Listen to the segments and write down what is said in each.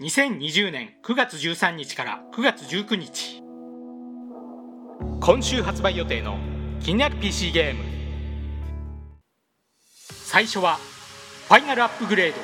2020年9月13日から9月19日。今週発売予定の気になる PC ゲーム。最初はファイナルアップグレード。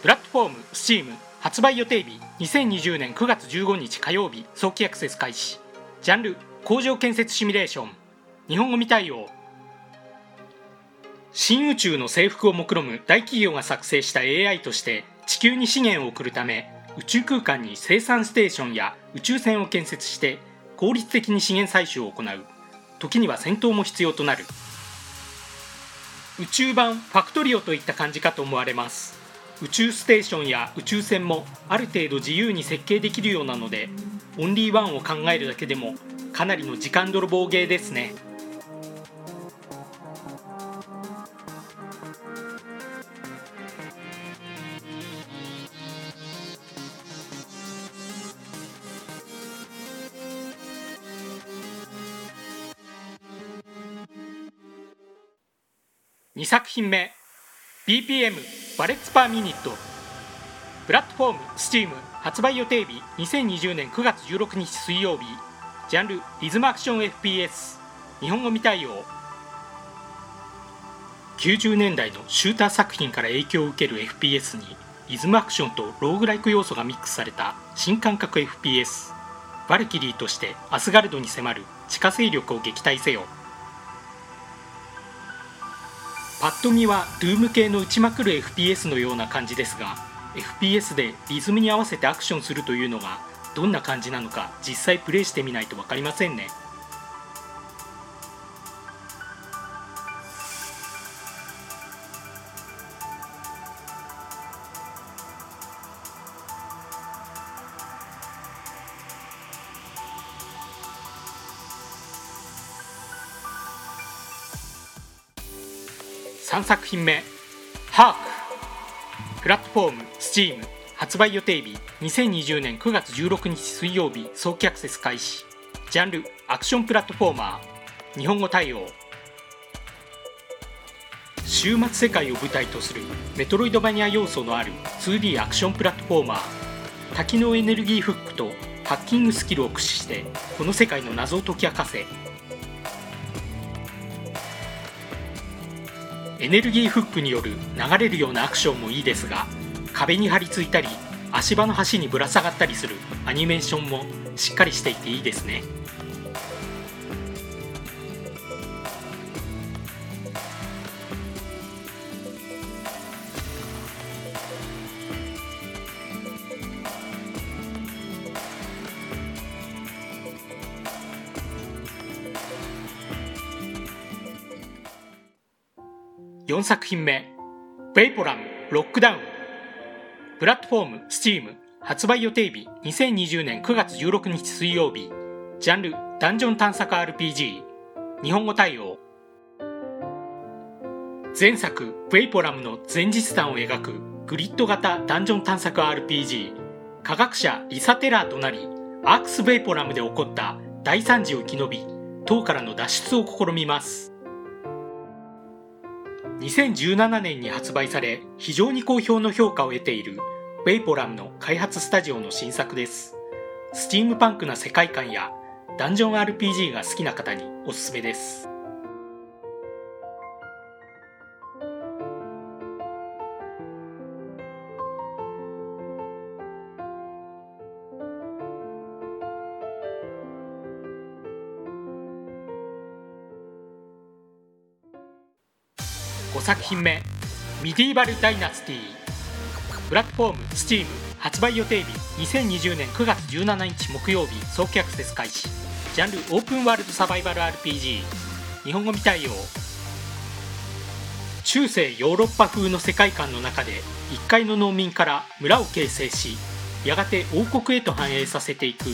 プラットフォーム Steam 発売予定日2020年9月15日火曜日早期アクセス開始。ジャンル工場建設シミュレーション。日本語未対応。新宇宙の征服を目論む大企業が作成した AI として地球に資源を送るため宇宙空間に生産ステーションや宇宙船を建設して効率的に資源採取を行う。時には戦闘も必要となる。宇宙版ファクトリオといった感じかと思われます。宇宙ステーションや宇宙船もある程度自由に設計できるようなのでオンリーワンを考えるだけでもかなりの時間泥棒ゲーですね。2作品目 BPM バレッツパーミニット。プラットフォーム Steam 発売予定日2020年9月16日水曜日。ジャンルリズムアクション FPS 日本語未対応。90年代のシューター作品から影響を受ける FPS にリズムアクションとローグライク要素がミックスされた新感覚 FPS バルキリーとしてアスガルドに迫る地下勢力を撃退せよ。パッと見はドゥーム系の打ちまくる FPS のような感じですが FPS でリズムに合わせてアクションするというのがどんな感じなのか実際プレイしてみないと分かりませんね。3作品目「ハーク」プラットフォーム Steam 発売予定日2020年9月16日水曜日早期アクセス開始。ジャンルアクションプラットフォーマー。日本語対応。終末世界を舞台とするメトロイドバニア要素のある 2D アクションプラットフォーマー。多機能エネルギーフックとハッキングスキルを駆使してこの世界の謎を解き明かせエネルギーフックによる流れるようなアクションもいいですが壁に張り付いたり足場の端にぶら下がったりするアニメーションもしっかりしていていいですね。4作品目「ベイポラムロックダウン」プラットフォーム Steam 発売予定日2020年9月16日水曜日。ジャンルダンジョン探索 RPG 日本語対応。前作「ベイポラム」の前日談を描くグリッド型ダンジョン探索 RPG 科学者リサ・テラーとなりアークス・ベイポラムで起こった大惨事を生き延び塔からの脱出を試みます。2017年に発売され非常に好評の評価を得ているウェイポラムの開発スタジオの新作です。スチームパンクな世界観やダンジョン RPG が好きな方におすすめです。5作品目「ミディーバル・ダイナスティ」プラットフォーム Steam 発売予定日2020年9月17日木曜日早期アクセス開始。ジャンルオープンワールドサバイバル RPG 日本語未対応。中世ヨーロッパ風の世界観の中で一階の農民から村を形成しやがて王国へと繁栄させていく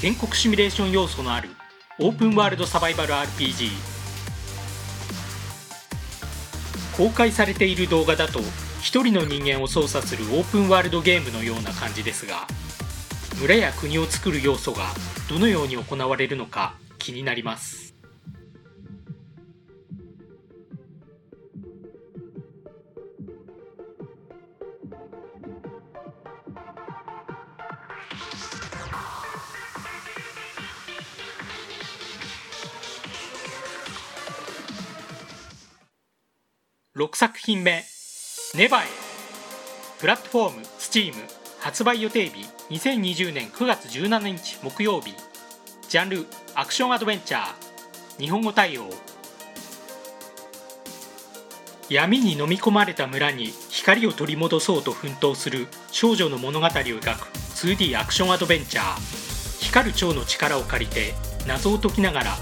建国シミュレーション要素のあるオープンワールドサバイバル RPG 公開されている動画だと1人の人間を操作するオープンワールドゲームのような感じですが村や国を作る要素がどのように行われるのか気になります。6作品目「ネバエ」プラットフォーム STEAM 発売予定日2020年9月17日木曜日。ジャンルアクションアドベンチャー。日本語対応。闇に飲み込まれた村に光を取り戻そうと奮闘する少女の物語を描く 2D アクションアドベンチャー。光る蝶の力を借りて謎を解きながら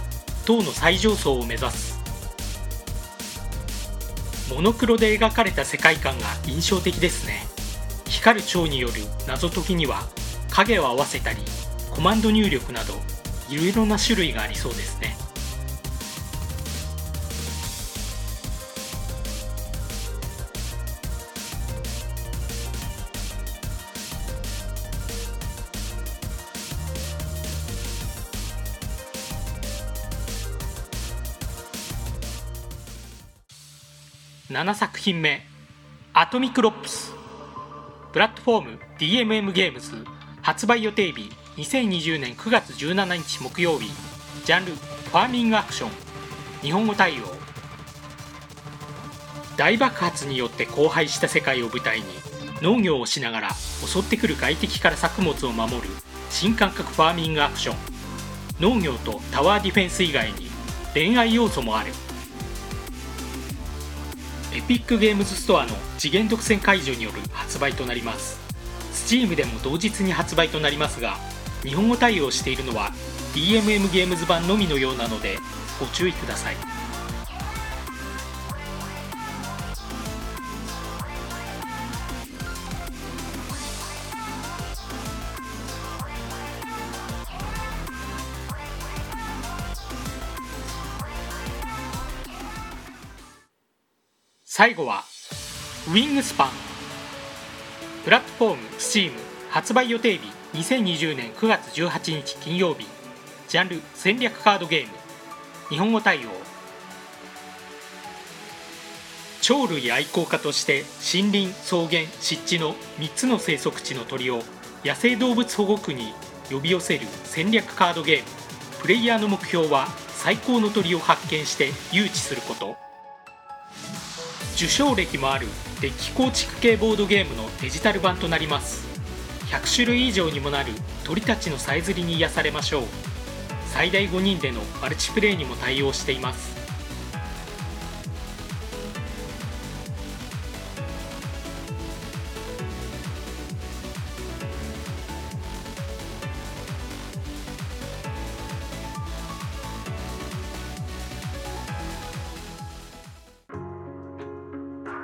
塔の最上層を目指す。モノクロで描かれた世界観が印象的ですね。光る蝶による謎解きには影を合わせたりコマンド入力などいろいろな種類がありそうですね。7作品目「 Atomicrops」プラットフォーム DMM ゲームズ発売予定日2020年9月17日木曜日。ジャンルファーミングアクション。日本語対応。大爆発によって荒廃した世界を舞台に農業をしながら襲ってくる外敵から作物を守る新感覚ファーミングアクション。農業とタワーディフェンス以外に恋愛要素もある。エピックゲームズストアの次元独占解除による発売となります。Steam でも同日に発売となりますが日本語対応しているのは DMM ゲームズ版のみのようなのでご注意ください。最後はウィングスパン。プラットフォーム STEAM 発売予定日2020年9月18日金曜日。ジャンル戦略カードゲーム。日本語対応。鳥類愛好家として森林草原湿地の3つの生息地の鳥を野生動物保護区に呼び寄せる戦略カードゲーム。プレイヤーの目標は最高の鳥を発見して誘致すること。受賞歴もあるデッキ構築系ボードゲームのデジタル版となります。100種類以上にもなる鳥たちのさえずりに癒されましょう。最大5人でのマルチプレイにも対応しています。